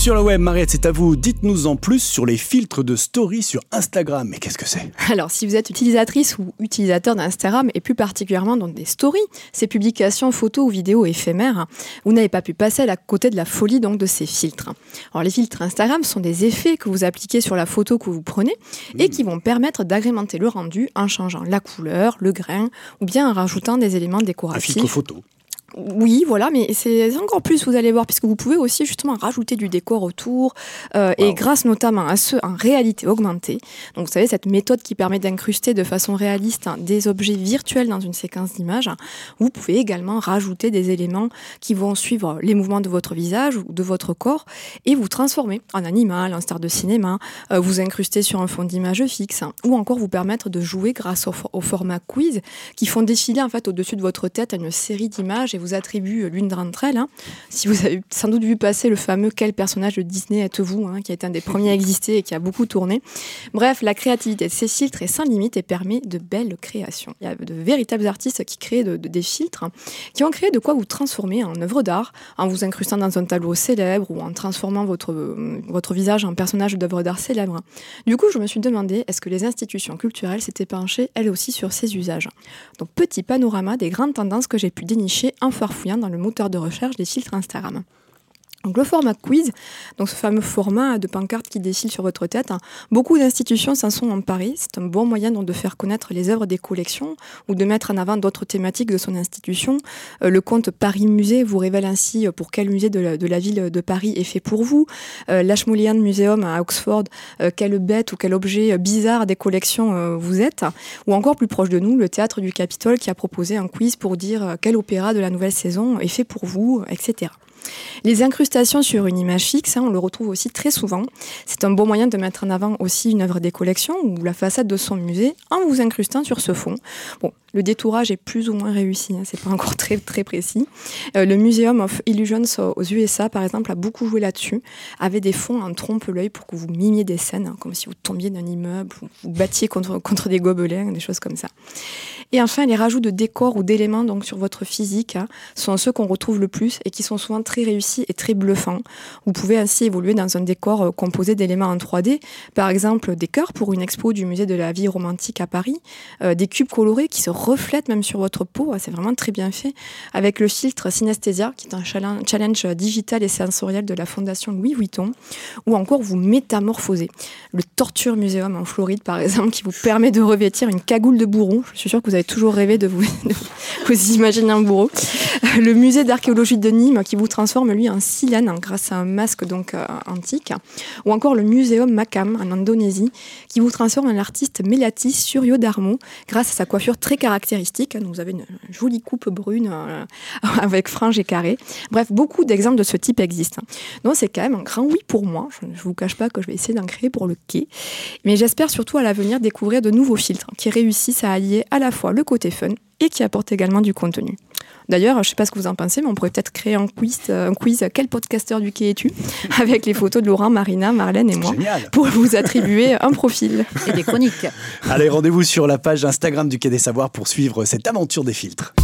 sur le web, Mariette, c'est à vous. Dites-nous en plus sur les filtres de story sur Instagram. Mais qu'est-ce que c'est? Alors, si vous êtes utilisatrice ou utilisateur d'Instagram, et plus particulièrement dans des stories, ces publications photos ou vidéos éphémères, vous n'avez pas pu passer à côté de la folie donc de ces filtres. Alors, les filtres Instagram sont des effets que vous appliquez sur la photo que vous prenez et qui vont permettre d'agrémenter le rendu en changeant la couleur, le grain ou bien en rajoutant des éléments décoratifs. Un filtre photo. Oui, voilà, mais c'est encore plus, vous allez voir, puisque vous pouvez aussi justement rajouter du décor autour, euh, et grâce notamment à ce en réalité augmentée. Donc vous savez, cette méthode qui permet d'incruster de façon réaliste hein, des objets virtuels dans une séquence d'images, vous pouvez également rajouter des éléments qui vont suivre les mouvements de votre visage ou de votre corps, et vous transformer en animal, en star de cinéma, euh, vous incruster sur un fond d'image fixe, hein, ou encore vous permettre de jouer grâce au, au, format quiz, qui font défiler en fait au-dessus de votre tête une série d'images vous attribue l'une d'entre elles. Hein. Si vous avez sans doute vu passer le fameux Quel personnage de Disney êtes-vous hein, qui a été un des premiers à exister et qui a beaucoup tourné. Bref, la créativité de ces filtres est sans limite et permet de belles créations. Il y a de véritables artistes qui créent des filtres, qui ont créé de quoi vous transformer en œuvre d'art, en vous incrustant dans un tableau célèbre ou en transformant votre, votre visage en personnage d'œuvre d'art célèbre. Du coup, je me suis demandé, est-ce que les institutions culturelles s'étaient penchées elles aussi sur ces usages? Donc, petit panorama des grandes tendances que j'ai pu dénicher en farfouillant dans le moteur de recherche des filtres Instagram. Donc le format quiz, donc ce fameux format de pancarte qui défile sur votre tête, hein, beaucoup d'institutions s'en sont emparées. C'est un bon moyen donc, de faire connaître les œuvres des collections ou de mettre en avant d'autres thématiques de son institution. Euh, le compte Paris Musée vous révèle ainsi euh, pour quel musée de la, ville de Paris est fait pour vous. Euh, L'Ashmolean Museum à Oxford, euh, quelle bête ou quel objet bizarre des collections vous êtes. Ou encore plus proche de nous, le théâtre du Capitole qui a proposé un quiz pour dire quel opéra de la nouvelle saison est fait pour vous, etc. Les incrustations sur une image fixe, hein, on le retrouve aussi très souvent. C'est un bon moyen de mettre en avant aussi une œuvre des collections ou la façade de son musée en vous incrustant sur ce fond. Bon, le détourage est plus ou moins réussi, hein, c'est pas encore très très précis. Euh, le Museum of Illusions aux USA, par exemple, a beaucoup joué là-dessus, avait des fonds en trompe-l'œil pour que vous mimiez des scènes, hein, comme si vous tombiez d'un immeuble, ou vous battiez contre, contre des gobelins, des choses comme ça. Et enfin, les rajouts de décors ou d'éléments donc sur votre physique hein, sont ceux qu'on retrouve le plus et qui sont souvent très réussis et très bluffants. Vous pouvez ainsi évoluer dans un décor euh, composé d'éléments en 3D, par exemple des cœurs pour une expo du musée de la vie romantique à Paris, euh, des cubes colorés qui se reflète même sur votre peau. C'est vraiment très bien fait. Avec le filtre Synesthesia, qui est un challenge digital et sensoriel de la Fondation Louis Vuitton. Ou encore vous métamorphoser. Le Torture Museum en Floride, par exemple, qui vous permet de revêtir une cagoule de bourreau. Je suis sûre que vous avez toujours rêvé de vous, vous imaginer un bourreau. Le musée d'archéologie de Nîmes, qui vous transforme, lui, en silène grâce à un masque donc euh, antique. Ou encore le Muséum Makam en Indonésie, qui vous transforme en l'artiste Melati Suryo Darmo grâce à sa coiffure très caractéristique caractéristiques. Vous avez une jolie coupe brune euh, avec franges et carrés. Bref, beaucoup d'exemples de ce type existent. Donc c'est quand même un grand oui pour moi. Je ne vous cache pas que je vais essayer d'en créer pour le quai. Mais j'espère surtout à l'avenir découvrir de nouveaux filtres qui réussissent à allier à la fois le côté fun et qui apportent également du contenu. D'ailleurs, je ne sais pas ce que vous en pensez, mais on pourrait peut-être créer un quiz, un quiz Quel podcasteur du quai es-tu Avec les photos de Laurent, Marina, Marlène et moi. Pour vous attribuer un profil. Et des chroniques. Allez, rendez-vous sur la page Instagram du Quai des Savoirs pour suivre cette aventure des filtres.